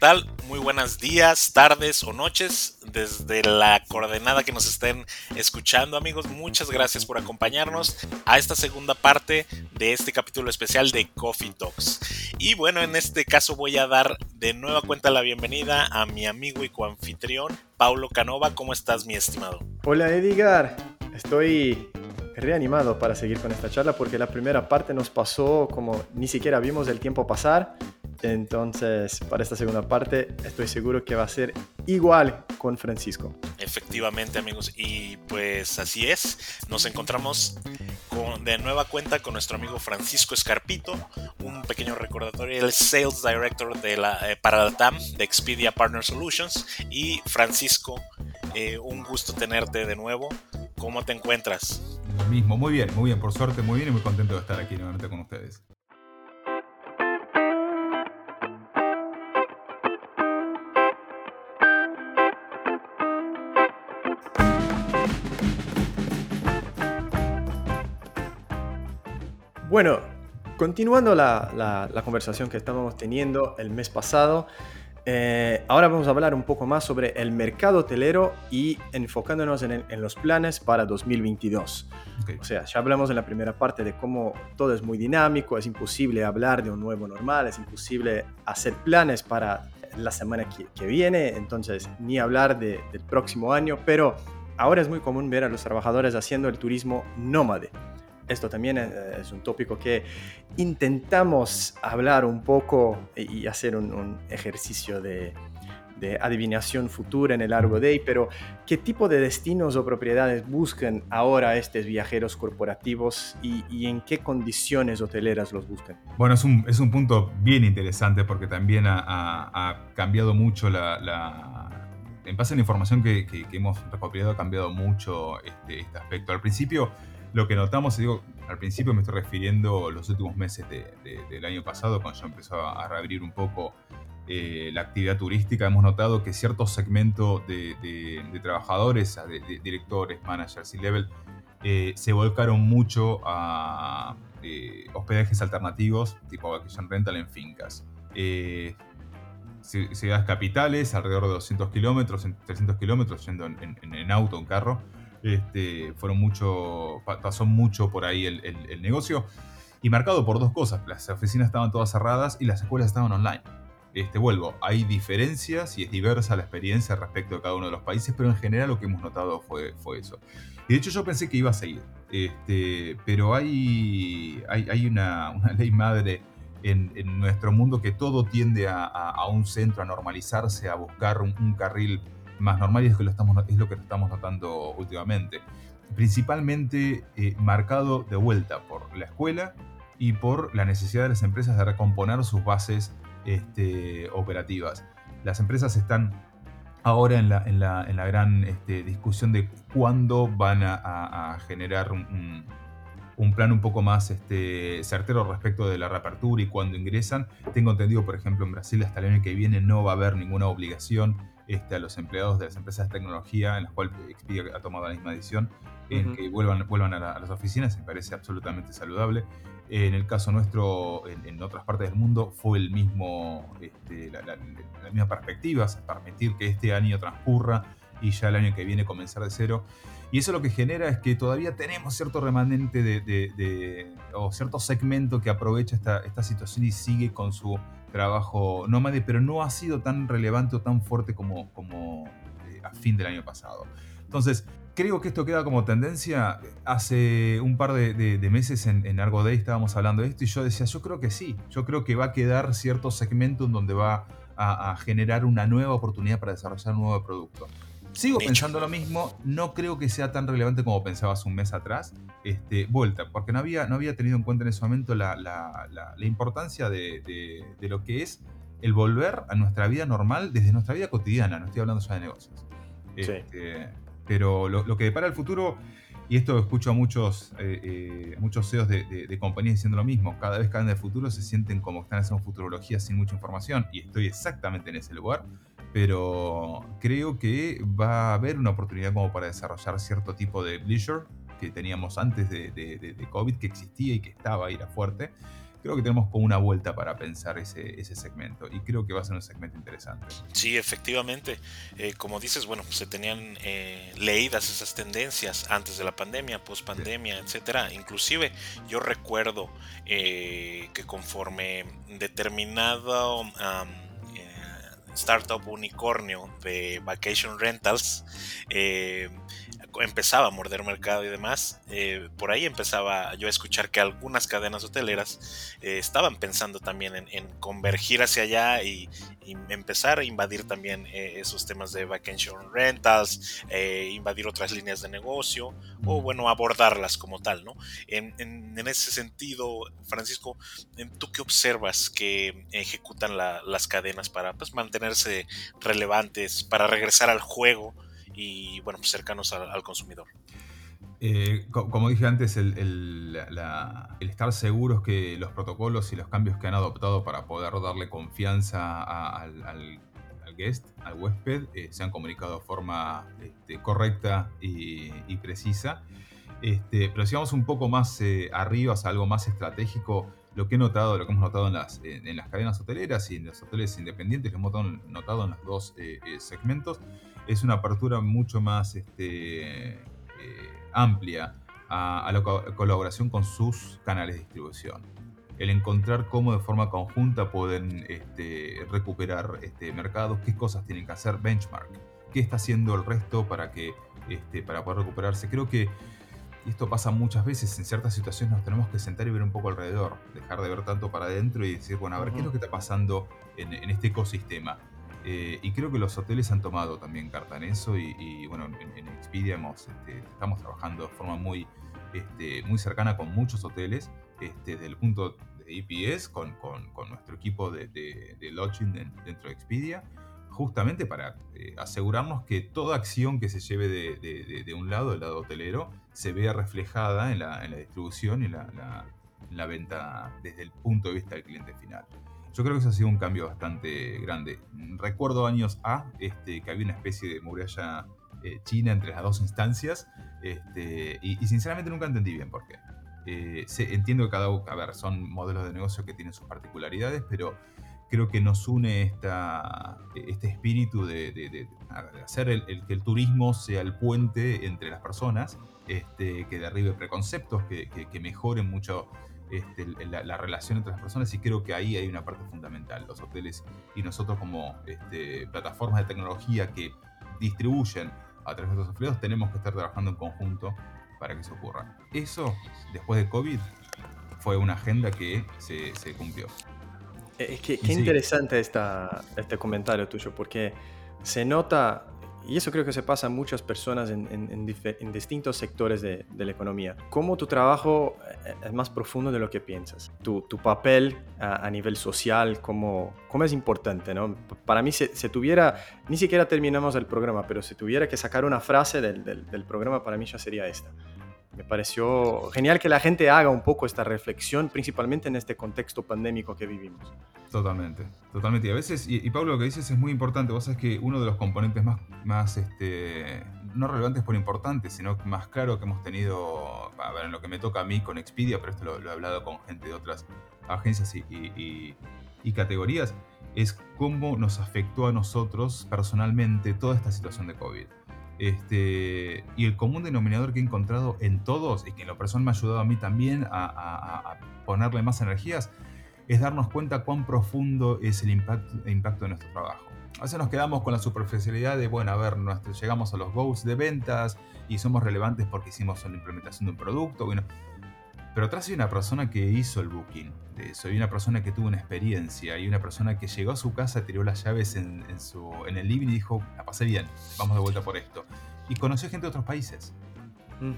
tal? Muy buenos días, tardes o noches desde la coordenada que nos estén escuchando amigos. Muchas gracias por acompañarnos a esta segunda parte de este capítulo especial de Coffee Talks. Y bueno, en este caso voy a dar de nueva cuenta la bienvenida a mi amigo y coanfitrión, Paulo Canova. ¿Cómo estás mi estimado? Hola Edgar, estoy reanimado para seguir con esta charla porque la primera parte nos pasó como ni siquiera vimos el tiempo pasar entonces, para esta segunda parte, estoy seguro que va a ser igual con Francisco. Efectivamente, amigos. Y pues así es. Nos encontramos de nueva cuenta con nuestro amigo Francisco Escarpito. Un pequeño recordatorio. El Sales Director de la, eh, para la TAM de Expedia Partner Solutions. Y Francisco, eh, un gusto tenerte de nuevo. ¿Cómo te encuentras? Lo mismo, muy bien, muy bien, por suerte, muy bien y muy contento de estar aquí nuevamente con ustedes. Bueno, continuando la, conversación que estábamos teniendo el mes pasado, eh, ahora vamos a hablar un poco más sobre el mercado hotelero y enfocándonos en, los planes para 2022. O sea, ya hablamos en la primera parte de cómo todo es muy dinámico, es imposible hablar de un nuevo normal, es imposible hacer planes para la semana que, viene, entonces ni hablar del próximo año, pero ahora es muy común ver a los trabajadores haciendo el turismo nómade esto también es un tópico que intentamos hablar un poco y hacer un, ejercicio de, adivinación futura en el Largo Day, pero ¿qué tipo de destinos o propiedades buscan ahora estos viajeros corporativos y, en qué condiciones hoteleras los buscan? Bueno, es un, es un punto bien interesante porque también ha, cambiado mucho la, En base a la información que, hemos recopilado, ha cambiado mucho este, este aspecto. Al principio lo que notamos, digo, al principio me estoy refiriendo a los últimos meses del año pasado, cuando ya empezó a reabrir un poco eh, la actividad turística, hemos notado que ciertos segmentos de, trabajadores, de, directores, managers y level, eh, se volcaron mucho a eh, hospedajes alternativos, tipo vacation rental en fincas. ciudades capitales, alrededor de 200 kilómetros, 300 kilómetros, yendo en, en, en auto, en carro, este, fueron mucho, pasó mucho por ahí el, negocio y marcado por dos cosas. Las oficinas estaban todas cerradas y las escuelas estaban online. Este, vuelvo, hay diferencias y es diversa la experiencia respecto de cada uno de los países, pero en general lo que hemos notado fue, fue eso. Y de hecho yo pensé que iba a seguir, este, pero hay, hay, una, ley madre en, nuestro mundo que todo tiende a, un centro, a normalizarse, a buscar un carril más normal y es, que lo estamos, es lo que estamos notando últimamente. Principalmente eh, marcado de vuelta por la escuela y por la necesidad de las empresas de recomponer sus bases este, operativas. Las empresas están ahora en la, en la, en la gran este, discusión de cuándo van a, generar un, plan un poco más este, certero respecto de la reapertura y cuándo ingresan. Tengo entendido, por ejemplo, en Brasil hasta el año que viene no va a haber ninguna obligación este, a los empleados de las empresas de tecnología, en las cuales Expedia ha tomado la misma decisión, en que vuelvan, vuelvan a, las oficinas, me parece absolutamente saludable. En el caso nuestro, en, otras partes del mundo, fue el mismo, este, la, misma perspectiva, permitir que este año transcurra y ya el año que viene comenzar de cero. Y eso lo que genera es que todavía tenemos cierto remanente de, o cierto segmento que aprovecha esta, esta situación y sigue con su trabajo nómade, pero no ha sido tan relevante o tan fuerte como, eh, a fin del año pasado. Entonces, creo que esto queda como tendencia. Hace un par de, meses en, en, Argo Day estábamos hablando de esto y yo decía, yo creo que sí, yo creo que va a quedar cierto segmento en donde va a generar una nueva oportunidad para desarrollar un nuevo producto. Sigo pensando lo mismo, no creo que sea tan relevante como pensabas un mes atrás. Este, vuelta, porque no había, no había tenido en cuenta en ese momento la, importancia de, lo que es el volver a nuestra vida normal desde nuestra vida cotidiana, no estoy hablando ya de negocios. Este, pero lo, que depara el futuro, y esto escucho a muchos, eh, eh, muchos CEOs de, compañías diciendo lo mismo, cada vez que hablan de futuro se sienten como que están haciendo futurología sin mucha información, y estoy exactamente en ese lugar pero creo que va a haber una oportunidad como para desarrollar cierto tipo de leisure que teníamos antes de, COVID, que existía y que estaba ahí, era fuerte. creo que tenemos como una vuelta para pensar ese, ese segmento y creo que va a ser un segmento interesante. Sí, efectivamente. Eh, como dices, bueno, se tenían eh, leídas esas tendencias antes de la pandemia, post pandemia, etcétera. Inclusive yo recuerdo eh, que conforme determinado startup unicornio de Vacation Rentals empezaba a morder mercado y demás, eh, por ahí empezaba yo a escuchar que algunas cadenas hoteleras eh, estaban pensando también en, convergir hacia allá y, empezar a invadir también eh, esos temas de vacation rentals, invadir otras líneas de negocio o bueno, abordarlas como tal, ¿no? En, ese sentido, Francisco, ¿tú qué observas que ejecutan las cadenas para pues, mantenerse relevantes, para regresar al juego? Y bueno, pues cercanos al, consumidor. Eh, como dije antes, el, estar seguros que los protocolos y los cambios que han adoptado para poder darle confianza al, guest, al huésped, eh, se han comunicado de forma este, correcta y, precisa. Este, pero si vamos un poco más eh, arriba, o algo más estratégico, lo que he notado, lo que hemos notado en las, en las cadenas hoteleras y en los hoteles independientes, lo hemos notado en los dos segmentos, es una apertura mucho más este, eh, amplia a, la colaboración con sus canales de distribución. El encontrar cómo de forma conjunta pueden este, recuperar este, mercados, qué cosas tienen que hacer, benchmark, qué está haciendo el resto para, que, este, para poder recuperarse. Creo que esto pasa muchas veces, en ciertas situaciones nos tenemos que sentar y ver un poco alrededor, dejar de ver tanto para adentro y decir, bueno, a ver, ¿qué es lo que está pasando en, en este ecosistema? Eh, y creo que los hoteles han tomado también carta en eso y, bueno, en, Expedia este, estamos trabajando de forma muy, este, muy cercana con muchos hoteles este, desde el punto de EPS con, nuestro equipo de, de, lodging dentro de Expedia justamente para eh, asegurarnos que toda acción que se lleve de, un lado, del lado hotelero, se vea reflejada en la, distribución y la, la venta desde el punto de vista del cliente final. Yo creo que eso ha sido un cambio bastante grande. Recuerdo años A este, que había una especie de muralla eh, china entre las dos instancias este, y, sinceramente nunca entendí bien por qué. Eh, entiendo que cada a ver, son modelos de negocio que tienen sus particularidades, pero creo que nos une esta, este espíritu de, hacer el, que el turismo sea el puente entre las personas, este, que derribe preconceptos, que, que, que mejoren mucho este, la, relación entre las personas y creo que ahí hay una parte fundamental. Los hoteles y nosotros como este, plataformas de tecnología que distribuyen a través de los afiliados tenemos que estar trabajando en conjunto para que eso ocurra. Eso, después de COVID, fue una agenda que se, cumplió. Es que, qué interesante esta, este comentario tuyo, porque se nota y eso creo que se pasa a muchas personas en, distintos sectores de, la economía. Cómo tu trabajo eh, es más profundo de lo que piensas. Tu, papel a, nivel social, cómo, cómo es importante. ¿no? Para mí, se, tuviera, ni siquiera terminamos el programa, pero si tuviera que sacar una frase del, del programa, para mí ya sería esta. Me pareció genial que la gente haga un poco esta reflexión, principalmente en este contexto pandémico que vivimos. Totalmente, totalmente. Y a veces, y, Pablo, lo que dices es muy importante. Vos sabés que uno de los componentes más, más este, no relevantes por importantes, sino más claro que hemos tenido, a ver, en lo que me toca a mí con Expedia, pero esto lo, he hablado con gente de otras agencias y, y categorías, es cómo nos afectó a nosotros personalmente toda esta situación de COVID. Este, y el común denominador que he encontrado en todos, y que en lo personal me ha ayudado a mí también a, ponerle más energías, es darnos cuenta cuán profundo es el impacto, de nuestro trabajo. A veces nos quedamos con la superficialidad de, bueno, a ver, llegamos a los goals de ventas y somos relevantes porque hicimos la implementación de un producto. Pero atrás hay una persona que hizo el booking de eso, hay una persona que tuvo una experiencia, hay una persona que llegó a su casa, tiró las llaves en, su, en el living y dijo, la pasé bien, vamos de vuelta por esto. Y conoció gente de otros países.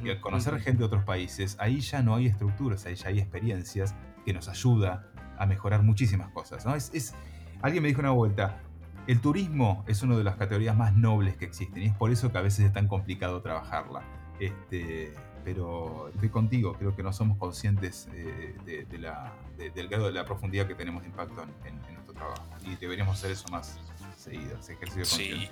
y al conocer gente de otros países, ahí ya no hay estructuras, ahí ya hay experiencias que nos ayuda a mejorar muchísimas cosas. ¿no? Es, alguien me dijo una vuelta, el turismo es una de las categorías más nobles que existen y es por eso que a veces es tan complicado trabajarla. Este, pero estoy contigo, creo que no somos conscientes eh, de, la, del grado de la profundidad que tenemos de impacto en, nuestro trabajo y deberíamos hacer eso más seguido, ese ejercicio de sí,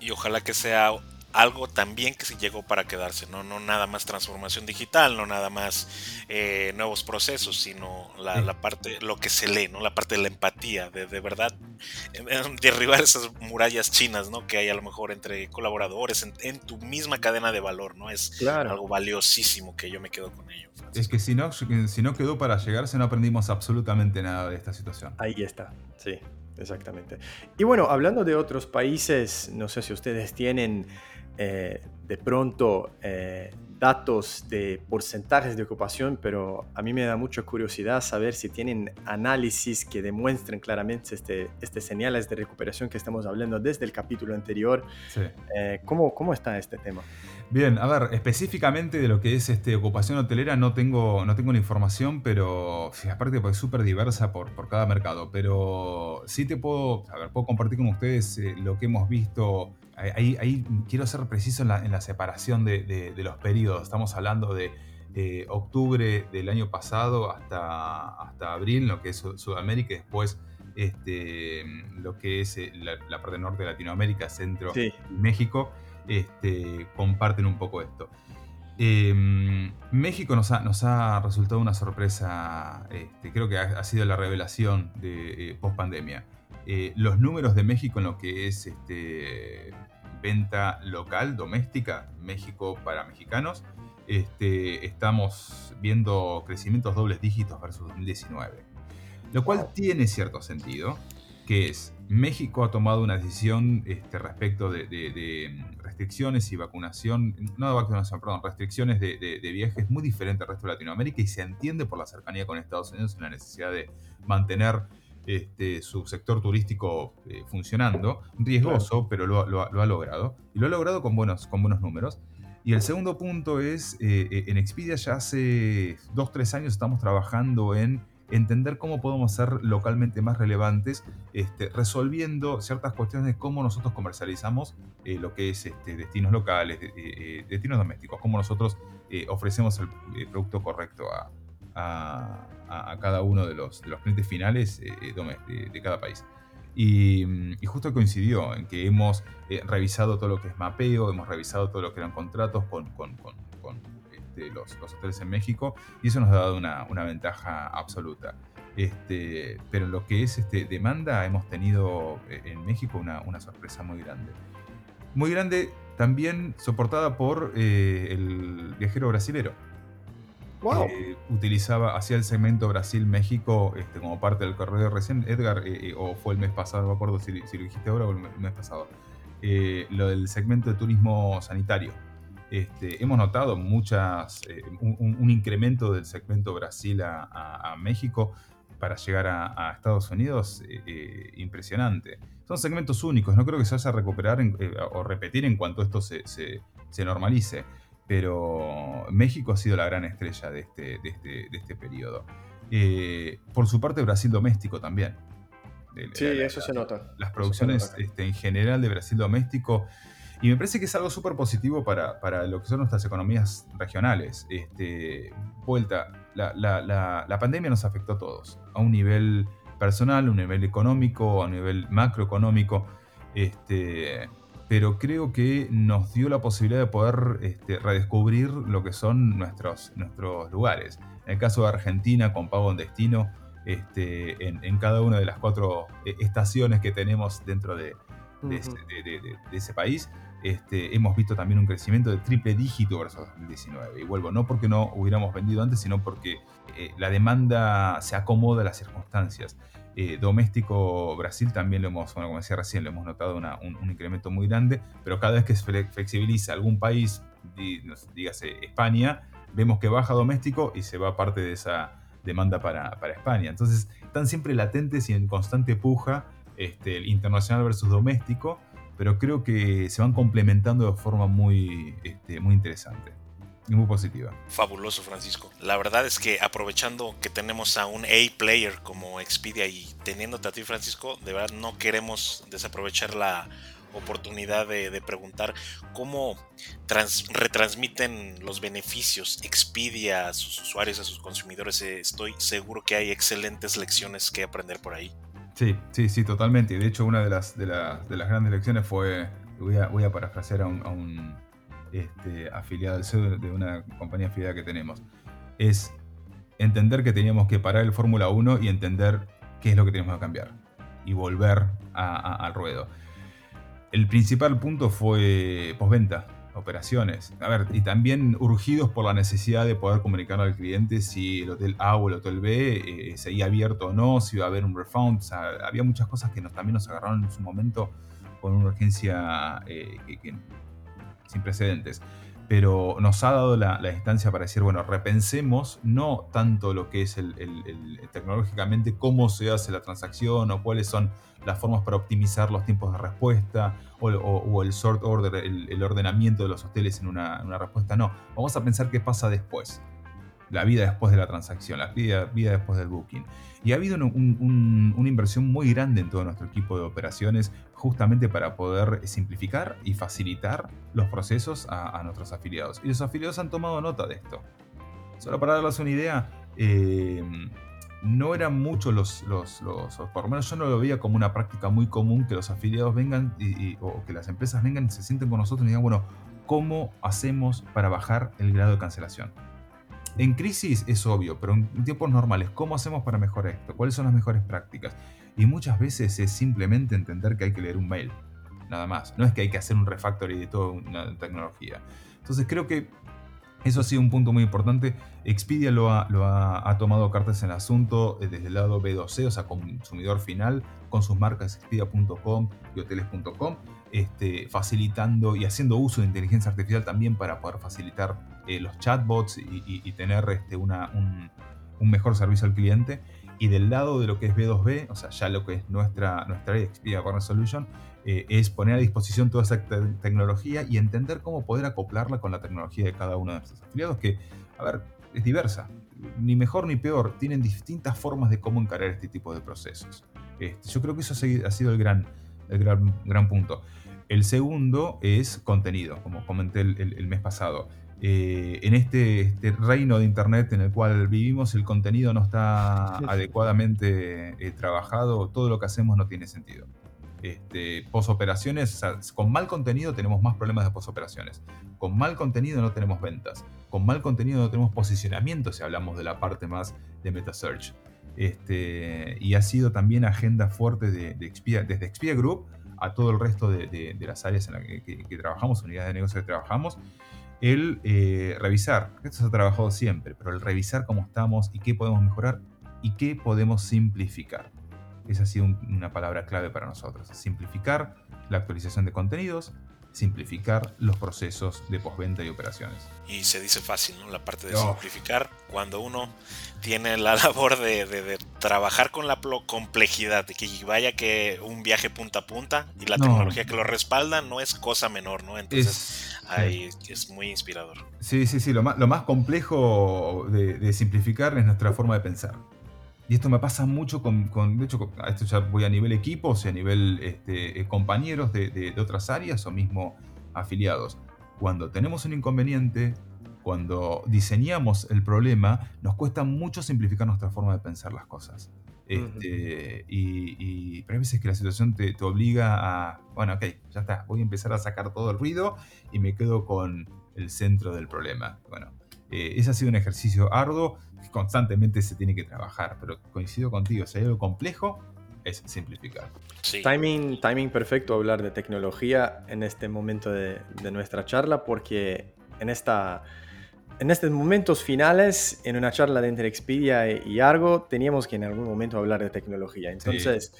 y ojalá que sea algo también que se llegó para quedarse, ¿no? No nada más transformación digital, no nada más eh, nuevos procesos, sino la, parte, lo que se lee, ¿no? La parte de la empatía, de, de verdad derribar esas murallas chinas, ¿no? Que hay a lo mejor entre colaboradores, en, tu misma cadena de valor, ¿no? Es algo valiosísimo que yo me quedo con ello. Es que si no, si no quedó para llegarse, no aprendimos absolutamente nada de esta situación. Ahí está, sí. Exactamente. Y bueno, hablando de otros países, no sé si ustedes tienen eh, de pronto eh, datos de porcentajes de ocupación, pero a mí me da mucha curiosidad saber si tienen análisis que demuestren claramente este, este señales de recuperación que estamos hablando desde el capítulo anterior. Eh, ¿cómo, ¿Cómo está este tema? Bien, a ver, específicamente de lo que es este, ocupación hotelera no tengo, no tengo la información, pero aparte pues, es súper diversa por, por cada mercado, pero sí te puedo, a ver, puedo compartir con ustedes eh, lo que hemos visto. Ahí, ahí, quiero ser preciso en la, en la separación de, de, los periodos. Estamos hablando de eh, octubre del año pasado hasta, hasta abril, lo que es Sudamérica, y después este, lo que es eh, la, parte norte de Latinoamérica, Centro y México este, comparten un poco esto. Em, México nos ha, nos ha, resultado una sorpresa, este, creo que ha, sido la revelación de eh, post pandemia. Eh, los números de México en lo que es este, venta local, doméstica, México para mexicanos, este, estamos viendo crecimientos dobles dígitos versus 2019. Lo cual tiene cierto sentido, que es México ha tomado una decisión este, respecto de, restricciones y vacunación, no de vacunación, perdón, restricciones de, viajes muy diferente al resto de Latinoamérica y se entiende por la cercanía con Estados Unidos la necesidad de mantener este, su sector turístico eh, funcionando, riesgoso, pero lo, ha logrado. Y lo ha logrado con buenos, con buenos números. Y el segundo punto es, eh, eh, en Expedia ya hace dos, tres años estamos trabajando en entender cómo podemos ser localmente más relevantes, este, resolviendo ciertas cuestiones de cómo nosotros comercializamos eh, lo que es este, destinos locales, eh, destinos domésticos, cómo nosotros eh, ofrecemos el, producto correcto a, cada uno de los, clientes finales de, cada país. Y, justo coincidió en que hemos revisado todo lo que es mapeo, hemos revisado todo lo que eran contratos con los, hoteles en México y eso nos ha dado una, ventaja absoluta. Este, pero en lo que es este, demanda hemos tenido eh, en México una, sorpresa muy grande. Muy grande también soportada por eh, el viajero brasilero. Wow. utilizaba, hacía el segmento Brasil-México este, como parte del corredor recién. Edgar, eh, o fue el mes pasado, no me acuerdo si, si lo dijiste ahora o el mes pasado. lo del segmento de turismo sanitario. Este, hemos notado muchas, eh, un, incremento del segmento Brasil a, México para llegar a, Estados Unidos eh, eh, impresionante. Son segmentos únicos, no creo que se vaya a recuperar o repetir en cuanto esto se, normalice, pero México ha sido la gran estrella de este, de este, de este periodo. por su parte, Brasil doméstico también. sí, eso se nota. Las producciones este, en general de Brasil doméstico y me parece que es algo súper positivo para, para, lo que son nuestras economías regionales. Este, vuelta, la, la, la, pandemia nos afectó a todos, a un nivel personal, a un nivel económico, a un nivel macroeconómico. Este, pero creo que nos dio la posibilidad de poder este, redescubrir lo que son nuestros, nuestros lugares. En el caso de Argentina, con pago en destino, este, en, en, cada una de las cuatro eh, estaciones que tenemos dentro de, de, de, ese país, este, hemos visto también un crecimiento de triple dígito versus 2019. Y vuelvo, no porque no hubiéramos vendido antes, sino porque eh, la demanda se acomoda a las circunstancias. Eh, doméstico Brasil también lo hemos, como decía recién, lo hemos notado un, incremento muy grande, pero cada vez que se flexibiliza algún país, dígase España, vemos que baja doméstico y se va parte de esa demanda para, para España. Entonces están siempre latentes y en constante puja este, el internacional versus doméstico pero creo que se van complementando de forma muy, este, muy interesante y muy positiva. Fabuloso, Francisco. La verdad es que aprovechando que tenemos a un A-player como Expedia y teniéndote a ti, Francisco, de verdad no queremos desaprovechar la oportunidad de, preguntar cómo retransmiten los beneficios Expedia a sus usuarios, a sus consumidores. Estoy seguro que hay excelentes lecciones que aprender por ahí. Sí, sí, sí, totalmente. Y de hecho, una de las, de, las grandes lecciones fue voy a, voy a parafrasear a un, este, afiliado, de una compañía afiliada que tenemos, es entender que teníamos que parar el Fórmula 1 y entender qué es lo que tenemos que cambiar y volver al ruedo. El principal punto fue postventa, operaciones. A ver, y también urgidos por la necesidad de poder comunicar al cliente si el hotel A o el hotel B eh, seguía abierto o no, si iba a haber un refund. había muchas cosas que nos, también nos agarraron en su momento con una urgencia eh, sin precedentes pero nos ha dado la, instancia para decir, bueno, repensemos no tanto lo que es el, tecnológicamente cómo se hace la transacción o cuáles son las formas para optimizar los tiempos de respuesta o, el sort order, el, ordenamiento de los hoteles en una, respuesta, no, vamos a pensar qué pasa después la vida después de la transacción, la vida, vida después del booking. Y ha habido una inversión muy grande en todo nuestro equipo de operaciones justamente para poder simplificar y facilitar los procesos a, nuestros afiliados. Y los afiliados han tomado nota de esto. Solo para darles una idea, eh, no eran muchos los, los, por lo menos yo no lo veía como una práctica muy común que los afiliados vengan o que las empresas vengan y se sienten con nosotros y digan, bueno, ¿cómo hacemos para bajar el grado de cancelación? En crisis es obvio, pero en tiempos normales, ¿cómo hacemos para mejorar esto? ¿Cuáles son las mejores prácticas? Y muchas veces es simplemente entender que hay que leer un mail, nada más. No es que hay que hacer un refactory de toda una tecnología. Entonces creo que eso ha sido un punto muy importante. Expedia lo ha, tomado cartas en el asunto eh, desde el lado B2C, o sea, consumidor final, con sus marcas expedia.com y hoteles.com, este, facilitando y haciendo uso de inteligencia artificial también para poder facilitar eh, los chatbots y, tener este, una, un, mejor servicio al cliente. Y del lado de lo que es B2B, o sea, ya lo que es nuestra, nuestra Expedia Partner Solution, eh, es poner a disposición toda esa tecnología y entender cómo poder acoplarla con la tecnología de cada uno de nuestros afiliados, que, a ver, es diversa. Ni mejor ni peor, tienen distintas formas de cómo encarar este tipo de procesos. Este, yo creo que eso ha sido el gran, el gran, gran punto. El segundo es contenido, como comenté el mes pasado. Eh, en este, este, reino de Internet en el cual vivimos, el contenido no está adecuadamente eh, trabajado, todo lo que hacemos no tiene sentido. Este, posoperaciones, con mal contenido tenemos más problemas de posoperaciones. Con mal contenido no tenemos ventas. Con mal contenido no tenemos posicionamiento si hablamos de la parte más de MetaSearch. Este, y ha sido también agenda fuerte de, desde Expia Group a todo el resto de, las áreas en las que, que trabajamos, unidades de negocio que trabajamos el eh, revisar, esto se ha trabajado siempre, pero el revisar cómo estamos y qué podemos mejorar y qué podemos simplificar. Esa ha sido una palabra clave para nosotros. Simplificar la actualización de contenidos, simplificar los procesos de postventa y operaciones. Y se dice fácil, ¿no? La parte de oh. simplificar cuando uno tiene la labor de, trabajar con la complejidad, de que vaya que un viaje punta a punta y la tecnología que lo respalda no es cosa menor, ¿no? Entonces es, ahí es muy inspirador. Sí, sí, sí, lo más, lo más complejo de, de simplificar es nuestra forma de pensar. Y esto me pasa mucho con, de hecho, esto ya voy a nivel equipo, o sea, a nivel este, eh, compañeros de, otras áreas o mismo afiliados. Cuando tenemos un inconveniente, cuando diseñamos el problema, nos cuesta mucho simplificar nuestra forma de pensar las cosas. Este, y, pero hay veces que la situación te, obliga a, bueno, ok, ya está, voy a empezar a sacar todo el ruido y me quedo con el centro del problema. Bueno, eh, ese ha sido un ejercicio arduo constantemente se tiene que trabajar, pero coincido contigo, si hay algo complejo, es simplificar. Timing, timing perfecto hablar de tecnología en este momento de, nuestra charla, porque en, esta, en estos momentos finales, en una charla de entre Expedia y Argo, teníamos que en algún momento hablar de tecnología. Entonces,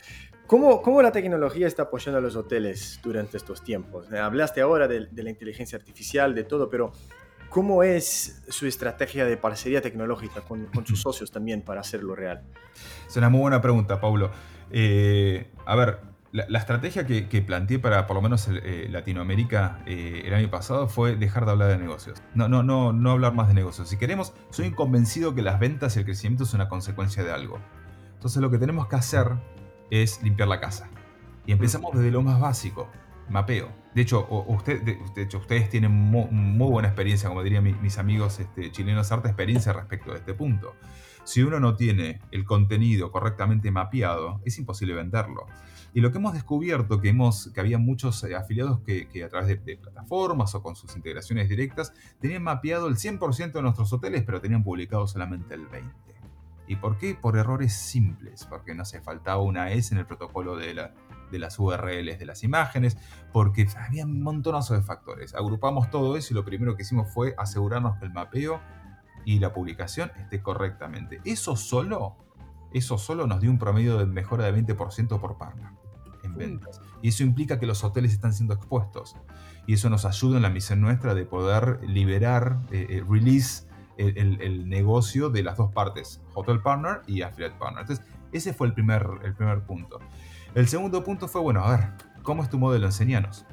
¿cómo, ¿cómo, la tecnología está apoyando a los hoteles durante estos tiempos? Hablaste ahora de, de la inteligencia artificial, de todo, pero ¿Cómo es su estrategia de parcería tecnológica con, sus socios también para hacerlo real? Es una muy buena pregunta, Paulo. Eh, a ver, la, estrategia que, planteé para por lo menos eh, Latinoamérica eh, el año pasado fue dejar de hablar de negocios. No, no, no, no hablar más de negocios. Si queremos, soy convencido que las ventas y el crecimiento es una consecuencia de algo. Entonces lo que tenemos que hacer es limpiar la casa. Y empezamos desde lo más básico. Mapeo. De hecho, usted, de, hecho ustedes tienen muy, buena experiencia, como dirían mis, amigos este, chilenos, harta experiencia respecto a este punto. Si uno no tiene el contenido correctamente mapeado, es imposible venderlo. Y lo que hemos descubierto, que, hemos, que había muchos eh, afiliados que, a través de, de, plataformas o con sus integraciones directas tenían mapeado el 100% de nuestros hoteles, pero tenían publicado solamente el 20%. ¿Y por qué? Por errores simples, porque no se faltaba una S en el protocolo de, la, de las URLs de las imágenes, porque había un montonazo de factores. Agrupamos todo eso y lo primero que hicimos fue asegurarnos que el mapeo y la publicación esté correctamente. Eso solo, eso solo nos dio un promedio de mejora de 20% por partner en ventas. Y eso implica que los hoteles están siendo expuestos. Y eso nos ayuda en la misión nuestra de poder liberar, eh, eh, release el, negocio de las dos partes, Hotel Partner y Affiliate Partner. Entonces, ese fue el primer, el primer punto. El segundo punto fue, bueno, a ver, ¿cómo es tu modelo? Enseñanos.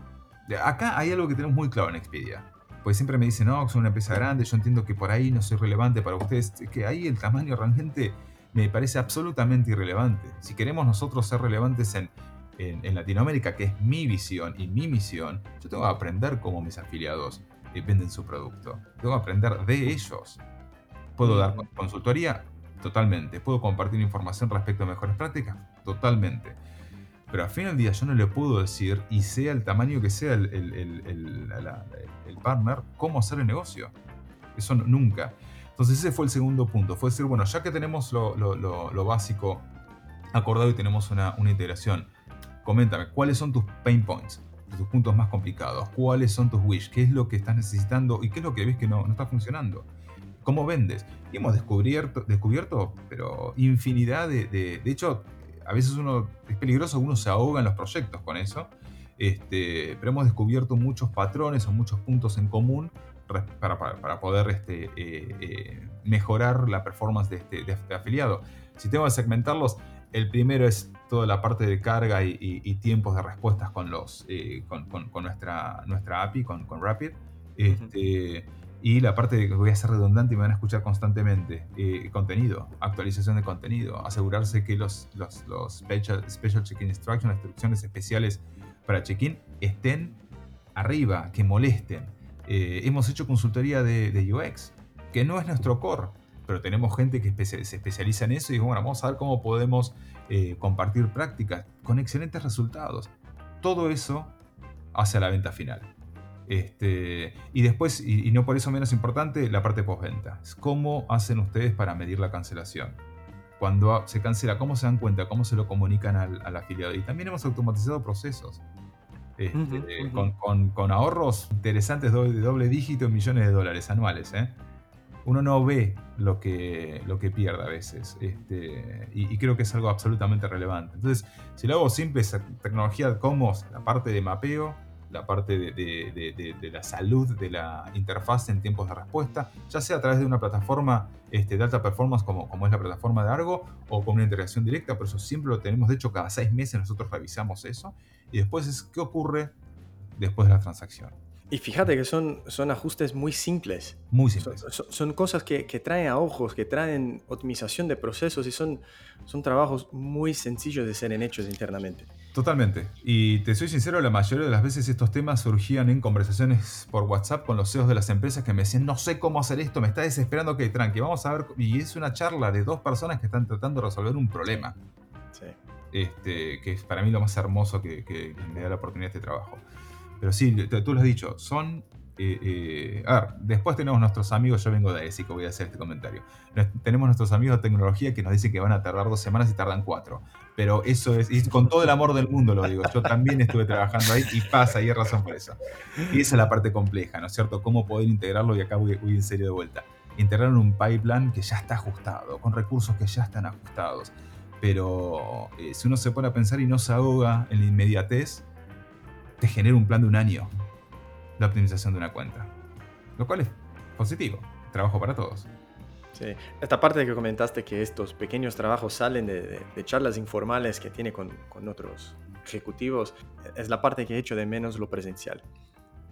Acá hay algo que tenemos muy claro en Expedia. Pues siempre me dicen, no, soy una empresa grande, yo entiendo que por ahí no soy relevante para ustedes, que ahí el tamaño realmente me parece absolutamente irrelevante. Si queremos nosotros ser relevantes en, en, Latinoamérica, que es mi visión y mi misión, yo tengo que aprender cómo mis afiliados eh, venden su producto. Tengo que aprender de ellos. ¿Puedo dar consultoría? Totalmente. ¿Puedo compartir información respecto a mejores prácticas? Totalmente. Pero al fin del día yo no le puedo decir, y sea el tamaño que sea el, el, partner, cómo hacer el negocio. Eso nunca. Entonces ese fue el segundo punto. Fue decir, bueno, ya que tenemos lo, lo, básico acordado y tenemos una, una, integración, coméntame, ¿cuáles son tus pain points? Tus puntos más complicados. ¿Cuáles son tus wish? ¿Qué es lo que estás necesitando y qué es lo que ves que no, no está funcionando? ¿Cómo vendes? Y hemos descubierto, descubierto pero infinidad de, de... De hecho, a veces uno es peligroso, uno se ahoga en los proyectos con eso, este, pero hemos descubierto muchos patrones o muchos puntos en común para, para, poder este, eh, eh, mejorar la performance de este, de este, afiliado. Si tengo que segmentarlos, el primero es toda la parte de carga y, tiempos de respuestas con, los, eh, con, con, nuestra, nuestra API, con, Rapid. Este, y la parte de que voy a ser redundante y me van a escuchar constantemente, eh, contenido, actualización de contenido, asegurarse que los, los, los special, special check-in instructions, las instrucciones especiales para check-in, estén arriba, que molesten. Eh, hemos hecho consultoría de, de, UX, que no es nuestro core, pero tenemos gente que se especializa en eso y bueno, vamos a ver cómo podemos eh, compartir prácticas con excelentes resultados. Todo eso hacia la venta final. Este, y después, y, no por eso menos importante, la parte postventa. ¿Cómo hacen ustedes para medir la cancelación? Cuando se cancela, ¿cómo se dan cuenta? ¿Cómo se lo comunican al, afiliado? Y también hemos automatizado procesos. Este, con, ahorros interesantes de doble, dígito en millones de dólares anuales. ¿eh? Uno no ve lo que, lo que pierde a veces. Este, y, y, creo que es algo absolutamente relevante. Entonces, si lo hago simple, esa tecnología como la parte de mapeo, la parte de, la salud de la interfaz en tiempos de respuesta, ya sea a través de una plataforma este, de alta performance como, como es la plataforma de Argo o con una integración directa, por eso siempre lo tenemos, de hecho cada seis meses nosotros revisamos eso y después es qué ocurre después de la transacción. Y fíjate que son, son ajustes muy simples. Muy simples. Son, cosas que, que, traen a ojos, que traen optimización de procesos y son, son trabajos muy sencillos de ser hechos internamente. Totalmente. Y te soy sincero, la mayoría de las veces estos temas surgían en conversaciones por WhatsApp con los CEOs de las empresas que me decían, no sé cómo hacer esto, me está desesperando, que tranqui, vamos a ver. Y es una charla de dos personas que están tratando de resolver un problema. Sí. Este, que es para mí lo más hermoso que, que me da la oportunidad de este trabajo. Pero sí, tú lo has dicho, son... Eh, eh, a ver, después tenemos nuestros amigos, yo vengo de que voy a hacer este comentario. tenemos nuestros amigos de tecnología que nos dicen que van a tardar dos semanas y tardan cuatro. Pero eso es, y con todo el amor del mundo lo digo, yo también estuve trabajando ahí y pasa, y hay razón por eso. Y esa es la parte compleja, ¿no es cierto? Cómo poder integrarlo, y acá voy, en serio de vuelta. Integrar un pipeline que ya está ajustado, con recursos que ya están ajustados. Pero eh, si uno se pone a pensar y no se ahoga en la inmediatez, te genera un plan de un año de optimización de una cuenta. Lo cual es positivo. Trabajo para todos. Sí, esta parte que comentaste que estos pequeños trabajos salen de, charlas informales que tiene con, con, otros ejecutivos, es la parte que he hecho de menos lo presencial.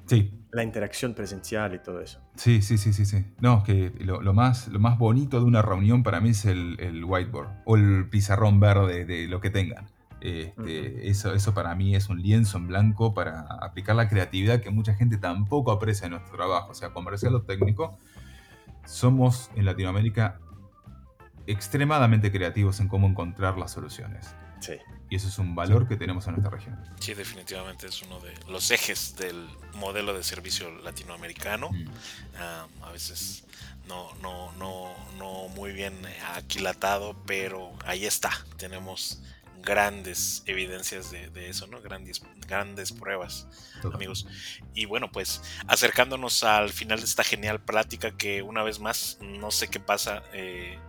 Sí. La interacción presencial y todo eso. Sí, sí, sí, sí. sí. No, que lo, más, lo más bonito de una reunión para mí es el, el whiteboard o el pizarrón verde de lo que tengan Este, eso, eso para mí es un lienzo en blanco para aplicar la creatividad que mucha gente tampoco aprecia en nuestro trabajo. O sea, comercial o técnico, somos en Latinoamérica extremadamente creativos en cómo encontrar las soluciones. Sí. Y eso es un valor que tenemos en nuestra región. Sí, definitivamente es uno de los ejes del modelo de servicio latinoamericano. Mm. Ah, a veces no, no, no, no muy bien aquilatado, pero ahí está. Tenemos grandes evidencias de, de eso, ¿no? Grandes, grandes pruebas, Total. amigos. Y bueno, pues acercándonos al final de esta genial plática que una vez más, no sé qué pasa, eh,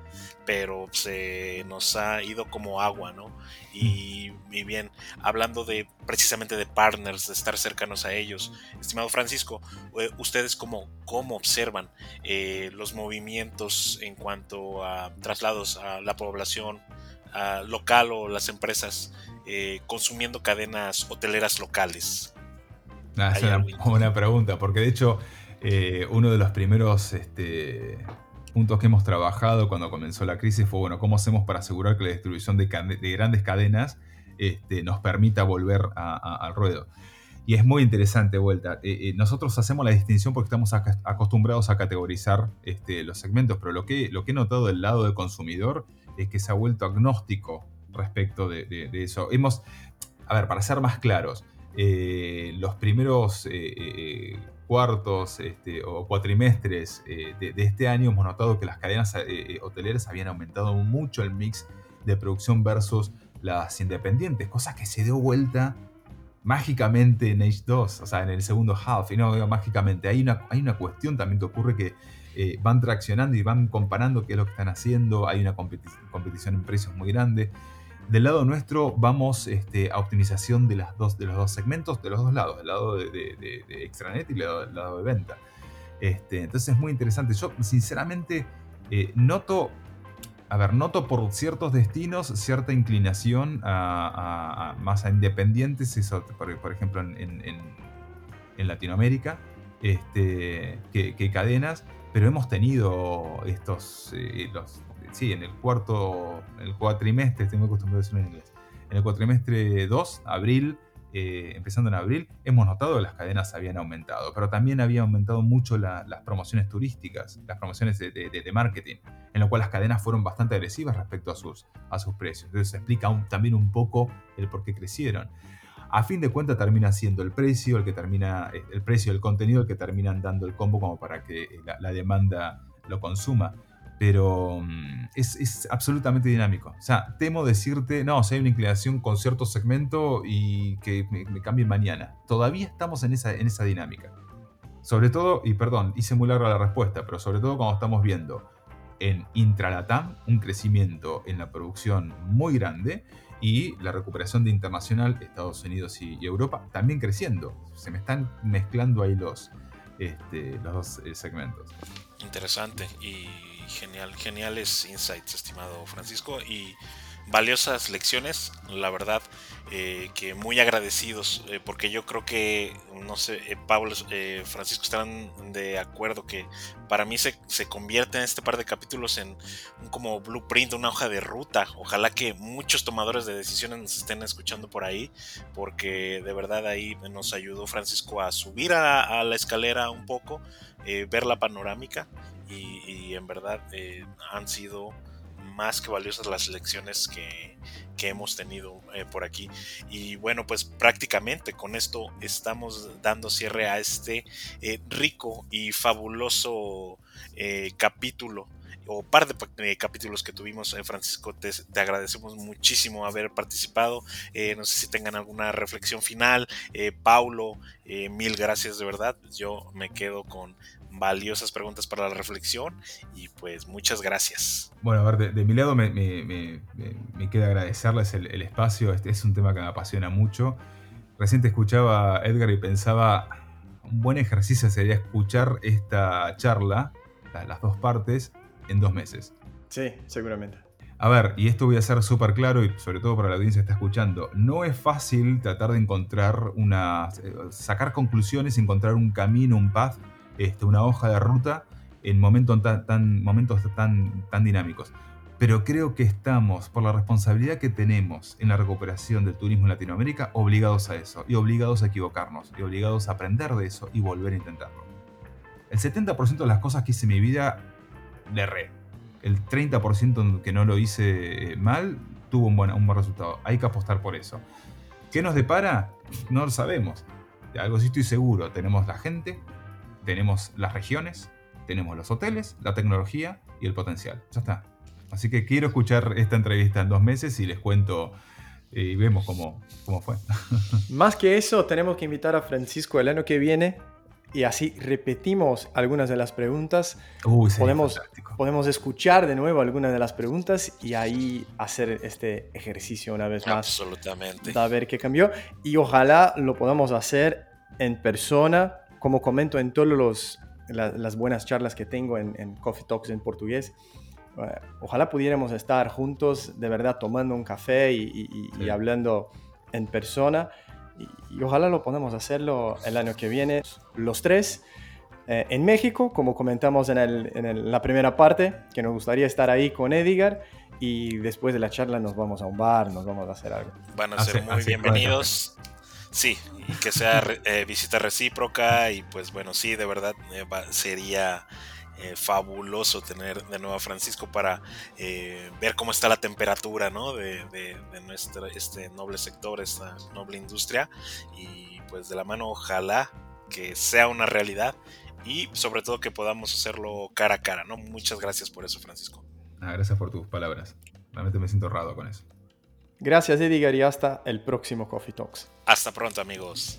pero se nos ha ido como agua, ¿no? Y, y bien, hablando de precisamente de partners, de estar cercanos a ellos, estimado Francisco, eh, ustedes cómo, cómo observan eh, los movimientos en cuanto a traslados a la población local o las empresas eh, consumiendo cadenas hoteleras locales. Ah, es una buena pregunta, porque de hecho eh, uno de los primeros este, puntos que hemos trabajado cuando comenzó la crisis fue, bueno, ¿cómo hacemos para asegurar que la distribución de, grandes cadenas este, nos permita volver a- a- al ruedo? Y es muy interesante, vuelta. Eh, eh, nosotros hacemos la distinción porque estamos ac- acostumbrados a categorizar este, los segmentos, pero lo que, lo que he notado del lado del consumidor es que se ha vuelto agnóstico respecto de, eso. Hemos, a ver, para ser más claros, eh, los primeros eh, eh, cuartos este, o cuatrimestres eh, de, este año hemos notado que las cadenas eh, eh, hoteleras habían aumentado mucho el mix de producción versus las independientes, cosa que se dio vuelta mágicamente en H2, o sea, en el segundo half, y no digo mágicamente, hay una, hay una cuestión también que ocurre que eh, van traccionando y van comparando qué es lo que están haciendo, hay una competi- competición en precios muy grande. Del lado nuestro vamos este, a optimización de, las dos, de los dos segmentos, de los dos lados, del lado de, extranet y del lado, de venta. Este, entonces es muy interesante. Yo sinceramente eh, noto, a ver, noto por ciertos destinos cierta inclinación a, más a independientes, por, ejemplo en Latinoamérica, este, que, que cadenas, pero hemos tenido estos, eh, sí, en el cuarto, en el cuatrimestre, estoy muy acostumbrado a decirlo en inglés, en el cuatrimestre 2, abril, eh, empezando en abril, hemos notado que las cadenas habían aumentado, pero también había aumentado mucho la- las promociones turísticas, las promociones de, marketing, en lo cual las cadenas fueron bastante agresivas respecto a sus, a sus precios. Entonces se explica también un poco el por qué crecieron. A fin de cuentas termina siendo el precio, el que termina, eh, el precio del contenido, el que terminan dando el combo como para que la, la demanda lo consuma. Pero mm, es, es absolutamente dinámico. O sea, temo decirte, no, si hay una inclinación con cierto segmento y que me, me cambie mañana. Todavía estamos en esa, en esa dinámica. Sobre todo, y perdón, hice muy larga la respuesta, pero sobre todo cuando estamos viendo en Intralatam un crecimiento en la producción muy grande y la recuperación de internacional, Estados Unidos y, Europa, también creciendo. Se me están mezclando ahí los, este, los dos eh, segmentos. Interesante y genial, geniales insights, estimado Francisco, y valiosas lecciones, la verdad, eh, que muy agradecidos, eh, porque yo creo que, no sé, eh, Pablo, eh, Francisco estarán de acuerdo que para mí se, se convierte en este par de capítulos en un como blueprint, una hoja de ruta. Ojalá que muchos tomadores de decisiones nos estén escuchando por ahí, porque de verdad ahí nos ayudó Francisco a subir a, la escalera un poco, ver la panorámica y, en verdad han sido más que valiosas las lecciones que, que hemos tenido eh, por aquí. Y bueno, pues prácticamente con esto estamos dando cierre a este eh, rico y fabuloso eh, capítulo o par de capítulos que tuvimos, Francisco, te, te agradecemos muchísimo haber participado. No sé si tengan alguna reflexión final. Paulo, mil gracias de verdad. Yo me quedo con valiosas preguntas para la reflexión y pues muchas gracias. Bueno, a ver, de, de mi lado me, me- me- me- me queda agradecerles el, el espacio. Este es un tema que me apasiona mucho. Recién te escuchaba, Edgar, y pensaba, un buen ejercicio sería escuchar esta charla, la- las dos partes, en dos meses. Sí, seguramente. A ver, y esto voy a ser súper claro y sobre todo para la audiencia que está escuchando, no es fácil tratar de encontrar una, eh, sacar conclusiones, encontrar un camino, un path, este, una hoja de ruta en momentos tan, tan- momentos tan, tan dinámicos. pero creo que estamos, por la responsabilidad que tenemos en la recuperación del turismo en Latinoamérica, obligados a eso, y obligados a equivocarnos, y obligados a aprender de eso y volver a intentarlo. El 70% de las cosas que hice en mi vida le erré. El 30% que no lo hice eh, mal tuvo un buen, un buen resultado. Hay que apostar por eso. ¿Qué nos depara? No lo sabemos. De algo sí estoy seguro. Tenemos la gente, tenemos las regiones, tenemos los hoteles, la tecnología y el potencial. Ya está. Así que quiero escuchar esta entrevista en dos meses y les cuento eh, y vemos cómo, cómo fue. Más que eso, tenemos que invitar a Francisco el año que viene y así repetimos algunas de las preguntas. podemos, podemos escuchar de nuevo algunas de las preguntas y ahí hacer este ejercicio una vez más. Absolutamente. A ver qué cambió. Y ojalá lo podamos hacer en persona, como comento en todas las buenas charlas que tengo en, en Coffee Talks en portugués eh, ojalá pudiéramos estar juntos, de verdad, tomando un café y, hablando en persona. Y, ojalá lo podamos hacerlo el año que viene, los tres. Eh, en México, como comentamos en, la primera parte, que nos gustaría estar ahí con Edgar. Y después de la charla nos vamos a un bar, nos vamos a hacer algo. Van a ser muy bienvenidos. Sí, y que sea eh, visita recíproca y pues bueno, sí, de verdad sería eh, fabuloso tener de nuevo a Francisco para eh, ver cómo está la temperatura ¿no? de, nuestro este noble sector, esta noble industria. Y pues de la mano, ojalá que sea una realidad y sobre todo que podamos hacerlo cara a cara. ¿no? Muchas gracias por eso, Francisco. Ah, gracias por tus palabras. Realmente me siento honrado con eso. Gracias, Edgar, y hasta el próximo Coffee Talks. Hasta pronto, amigos.